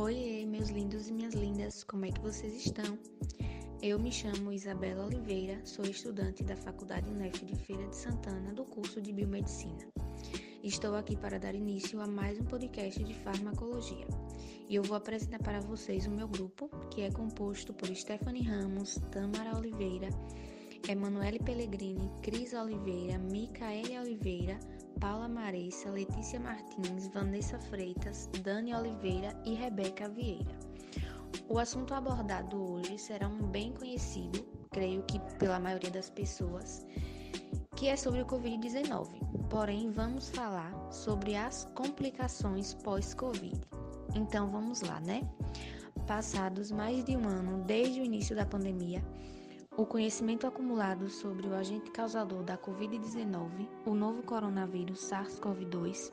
Oi, meus lindos e minhas lindas, como é que vocês estão? Eu me chamo Isabela Oliveira, sou estudante da Faculdade UNEF de Feira de Santana do curso de Biomedicina. Estou aqui para dar início a mais um podcast de farmacologia. E eu vou apresentar para vocês o meu grupo, que é composto por Stephanie Ramos, Tamara Oliveira, Emanuele Pellegrini, Cris Oliveira, Micaele Oliveira, Paula Maressa, Letícia Martins, Vanessa Freitas, Dani Oliveira e Rebeca Vieira. O assunto abordado hoje será um bem conhecido, creio que pela maioria das pessoas, que é sobre o Covid-19. Porém, vamos falar sobre as complicações pós-Covid. Então vamos lá, né? Passados mais de um ano desde o início da pandemia, o conhecimento acumulado sobre o agente causador da Covid-19, o novo coronavírus SARS-CoV-2,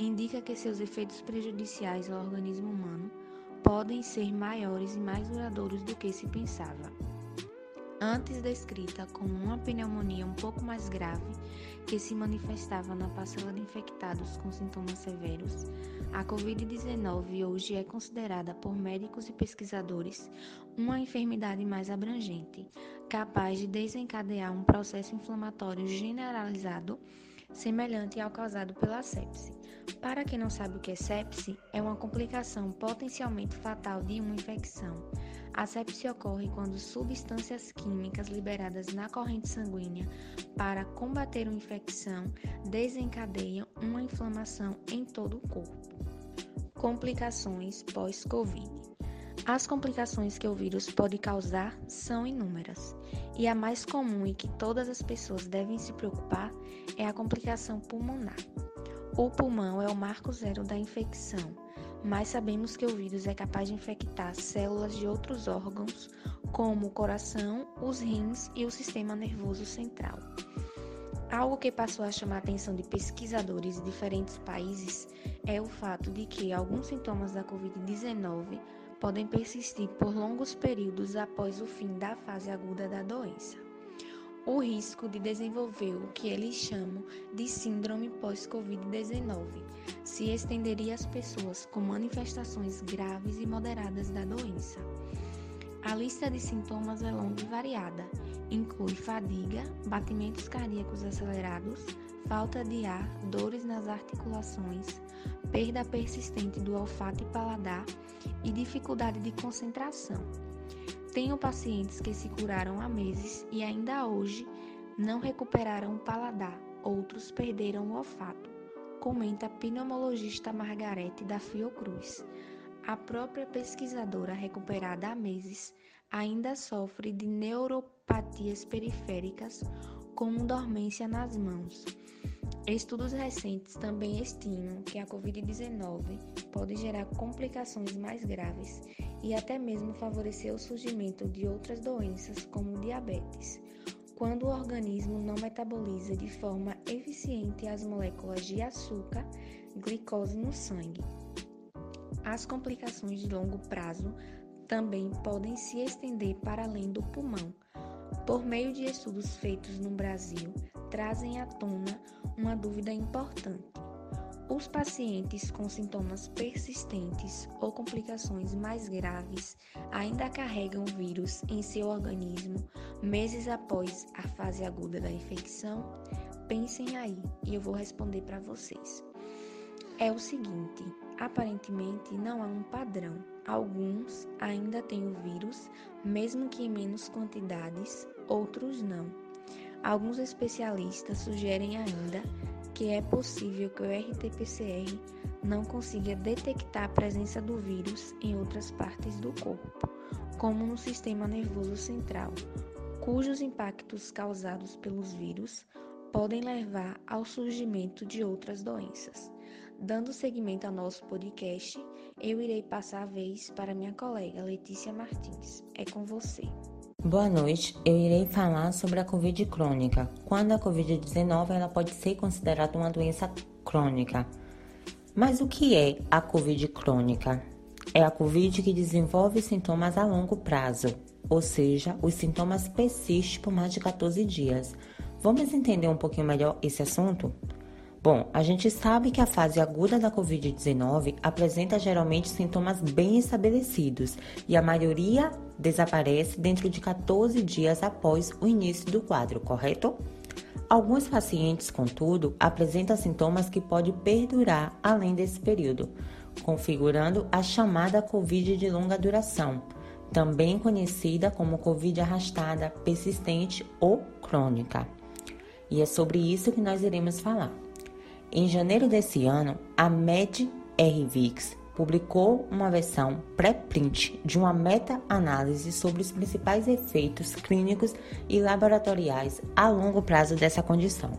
indica que seus efeitos prejudiciais ao organismo humano podem ser maiores e mais duradouros do que se pensava. Antes descrita como uma pneumonia um pouco mais grave, que se manifestava na parcela de infectados com sintomas severos, a Covid-19 hoje é considerada por médicos e pesquisadores uma enfermidade mais abrangente, capaz de desencadear um processo inflamatório generalizado semelhante ao causado pela sepse. Para quem não sabe o que é sepse, é uma complicação potencialmente fatal de uma infecção a sepse ocorre quando substâncias químicas liberadas na corrente sanguínea para combater uma infecção desencadeiam uma inflamação em todo o corpo. Complicações pós-Covid. As complicações que o vírus pode causar são inúmeras, e a mais comum e que todas as pessoas devem se preocupar é a complicação pulmonar. O pulmão é o marco zero da infecção mas sabemos que o vírus é capaz de infectar células de outros órgãos, como o coração, os rins e o sistema nervoso central. Algo que passou a chamar a atenção de pesquisadores de diferentes países é o fato de que alguns sintomas da Covid-19 podem persistir por longos períodos após o fim da fase aguda da doença o risco de desenvolver o que eles chamam de síndrome pós-Covid-19 se estenderia às pessoas com manifestações graves e moderadas da doença. A lista de sintomas é longa e variada, inclui fadiga, batimentos cardíacos acelerados, falta de ar, dores nas articulações, perda persistente do olfato e paladar e dificuldade de concentração. Tenho pacientes que se curaram há meses e ainda hoje não recuperaram o paladar, outros perderam o olfato, comenta a pneumologista Margarete da Fiocruz. A própria pesquisadora recuperada há meses ainda sofre de neuropatias periféricas com dormência nas mãos. Estudos recentes também estimam que a Covid-19 pode gerar complicações mais graves e até mesmo favorecer o surgimento de outras doenças, como diabetes, quando o organismo não metaboliza de forma eficiente as moléculas de açúcar, glicose no sangue. As complicações de longo prazo também podem se estender para além do pulmão. Por meio de estudos feitos no Brasil, trazem à tona uma dúvida importante os pacientes com sintomas persistentes ou complicações mais graves ainda carregam o vírus em seu organismo meses após a fase aguda da infecção? Pensem aí e eu vou responder para vocês. É o seguinte: aparentemente não há um padrão. Alguns ainda têm o vírus, mesmo que em menos quantidades, outros não. Alguns especialistas sugerem ainda que é possível que o RT-PCR não consiga detectar a presença do vírus em outras partes do corpo, como no sistema nervoso central, cujos impactos causados pelos vírus podem levar ao surgimento de outras doenças. Dando seguimento ao nosso podcast, eu irei passar a vez para minha colega Letícia Martins. É com você. Boa noite, eu irei falar sobre a Covid crônica. Quando a Covid-19 ela pode ser considerada uma doença crônica. Mas o que é a Covid crônica? É a Covid que desenvolve sintomas a longo prazo, ou seja, os sintomas persistem por mais de 14 dias. Vamos entender um pouquinho melhor esse assunto? Bom, a gente sabe que a fase aguda da Covid-19 apresenta geralmente sintomas bem estabelecidos e a maioria desaparece dentro de 14 dias após o início do quadro, correto? Alguns pacientes, contudo, apresentam sintomas que podem perdurar além desse período, configurando a chamada Covid de longa duração, também conhecida como Covid arrastada, persistente ou crônica. E é sobre isso que nós iremos falar. Em janeiro desse ano, a MedRvix publicou uma versão pré-print de uma meta-análise sobre os principais efeitos clínicos e laboratoriais a longo prazo dessa condição.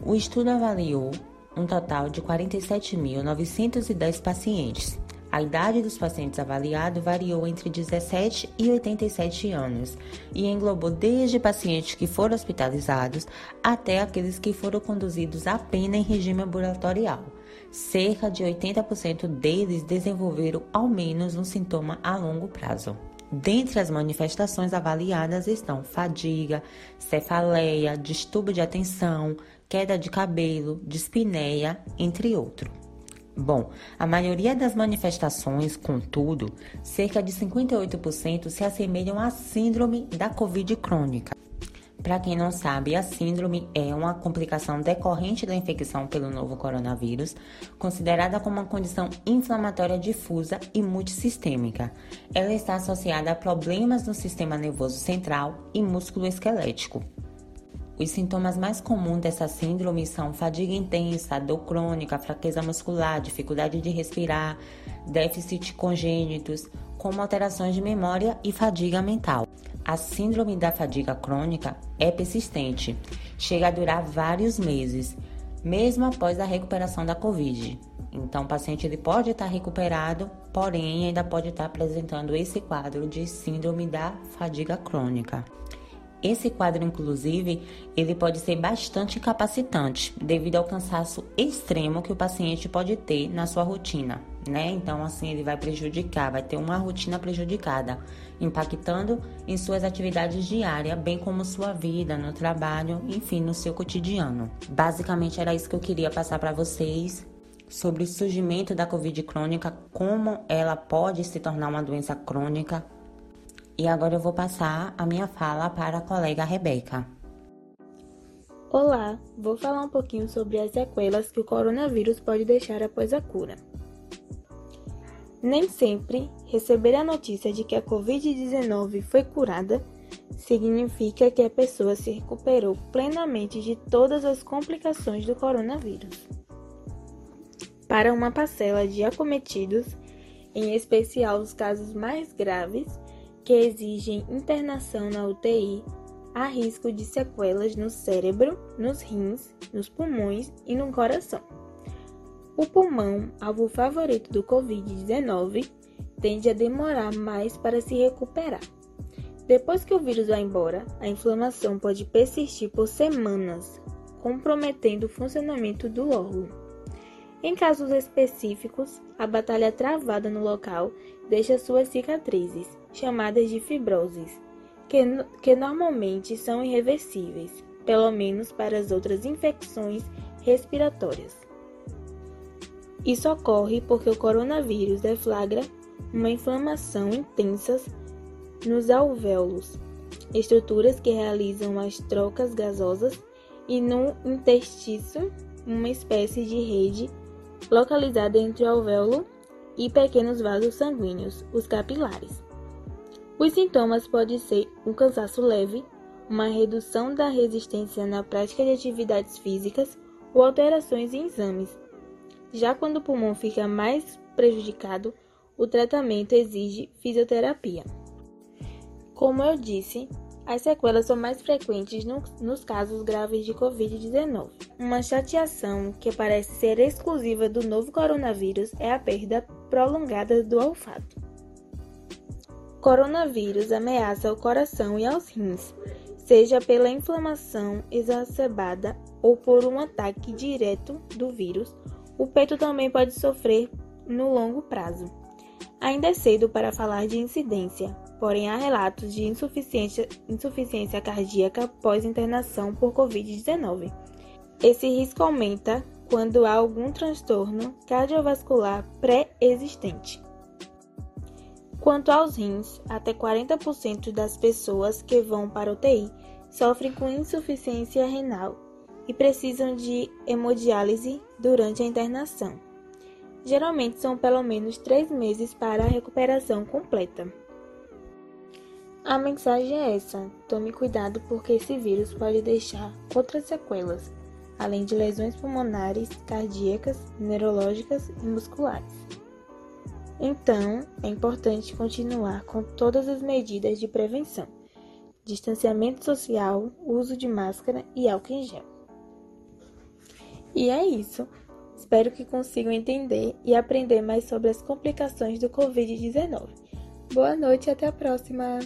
O estudo avaliou um total de 47.910 pacientes, a idade dos pacientes avaliados variou entre 17 e 87 anos e englobou desde pacientes que foram hospitalizados até aqueles que foram conduzidos apenas em regime ambulatorial. Cerca de 80% deles desenvolveram ao menos um sintoma a longo prazo. Dentre as manifestações avaliadas estão fadiga, cefaleia, distúrbio de atenção, queda de cabelo, dispneia, entre outros. Bom, a maioria das manifestações, contudo, cerca de 58% se assemelham à síndrome da Covid crônica. Para quem não sabe, a síndrome é uma complicação decorrente da infecção pelo novo coronavírus, considerada como uma condição inflamatória difusa e multissistêmica. Ela está associada a problemas no sistema nervoso central e músculo esquelético. Os sintomas mais comuns dessa síndrome são fadiga intensa, dor crônica, fraqueza muscular, dificuldade de respirar, déficit congênitos, como alterações de memória e fadiga mental. A síndrome da fadiga crônica é persistente, chega a durar vários meses, mesmo após a recuperação da Covid. Então, o paciente ele pode estar recuperado, porém ainda pode estar apresentando esse quadro de síndrome da fadiga crônica. Esse quadro, inclusive, ele pode ser bastante incapacitante devido ao cansaço extremo que o paciente pode ter na sua rotina, né? Então, assim, ele vai prejudicar, vai ter uma rotina prejudicada, impactando em suas atividades diárias, bem como sua vida, no trabalho, enfim, no seu cotidiano. Basicamente, era isso que eu queria passar para vocês sobre o surgimento da Covid crônica, como ela pode se tornar uma doença crônica, e agora eu vou passar a minha fala para a colega Rebeca. Olá, vou falar um pouquinho sobre as sequelas que o coronavírus pode deixar após a cura. Nem sempre receber a notícia de que a Covid-19 foi curada significa que a pessoa se recuperou plenamente de todas as complicações do coronavírus. Para uma parcela de acometidos, em especial os casos mais graves, que exigem internação na UTI, há risco de sequelas no cérebro, nos rins, nos pulmões e no coração. O pulmão, alvo favorito do Covid-19, tende a demorar mais para se recuperar. Depois que o vírus vai embora, a inflamação pode persistir por semanas, comprometendo o funcionamento do órgão. Em casos específicos, a batalha travada no local deixa suas cicatrizes, chamadas de fibroses, que, que normalmente são irreversíveis, pelo menos para as outras infecções respiratórias. Isso ocorre porque o coronavírus deflagra uma inflamação intensa nos alvéolos, estruturas que realizam as trocas gasosas, e no intestino, uma espécie de rede localizada entre o alvéolo e pequenos vasos sanguíneos, os capilares. Os sintomas podem ser um cansaço leve, uma redução da resistência na prática de atividades físicas ou alterações em exames. Já quando o pulmão fica mais prejudicado, o tratamento exige fisioterapia. Como eu disse, as sequelas são mais frequentes no, nos casos graves de Covid-19. Uma chateação que parece ser exclusiva do novo coronavírus é a perda prolongada do olfato. Coronavírus ameaça o coração e aos rins, seja pela inflamação exacerbada ou por um ataque direto do vírus. O peito também pode sofrer no longo prazo. Ainda é cedo para falar de incidência, porém há relatos de insuficiência, insuficiência cardíaca após internação por Covid-19. Esse risco aumenta quando há algum transtorno cardiovascular pré-existente. Quanto aos rins, até 40% das pessoas que vão para UTI sofrem com insuficiência renal e precisam de hemodiálise durante a internação. Geralmente são pelo menos três meses para a recuperação completa. A mensagem é essa: tome cuidado porque esse vírus pode deixar outras sequelas, além de lesões pulmonares, cardíacas, neurológicas e musculares. Então, é importante continuar com todas as medidas de prevenção: distanciamento social, uso de máscara e álcool em gel. E é isso. Espero que consigam entender e aprender mais sobre as complicações do Covid-19. Boa noite e até a próxima!